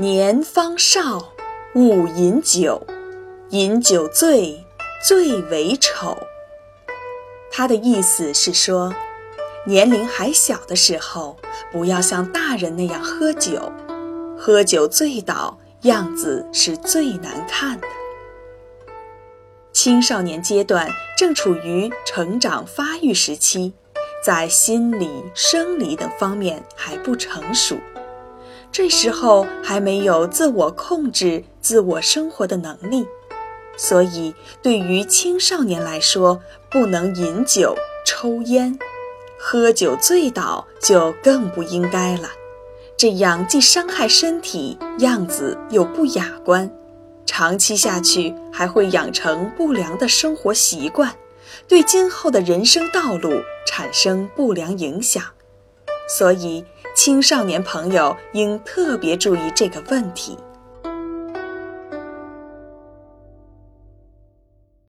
年方少，勿饮酒，饮酒醉，最为丑。他的意思是说，年龄还小的时候，不要像大人那样喝酒，喝酒醉倒，样子是最难看的。青少年阶段正处于成长发育时期，在心理、生理等方面还不成熟。这时候还没有自我控制、自我生活的能力，所以对于青少年来说，不能饮酒、抽烟，喝酒醉倒就更不应该了。这样既伤害身体，样子又不雅观，长期下去还会养成不良的生活习惯，对今后的人生道路产生不良影响。所以。青少年朋友应特别注意这个问题。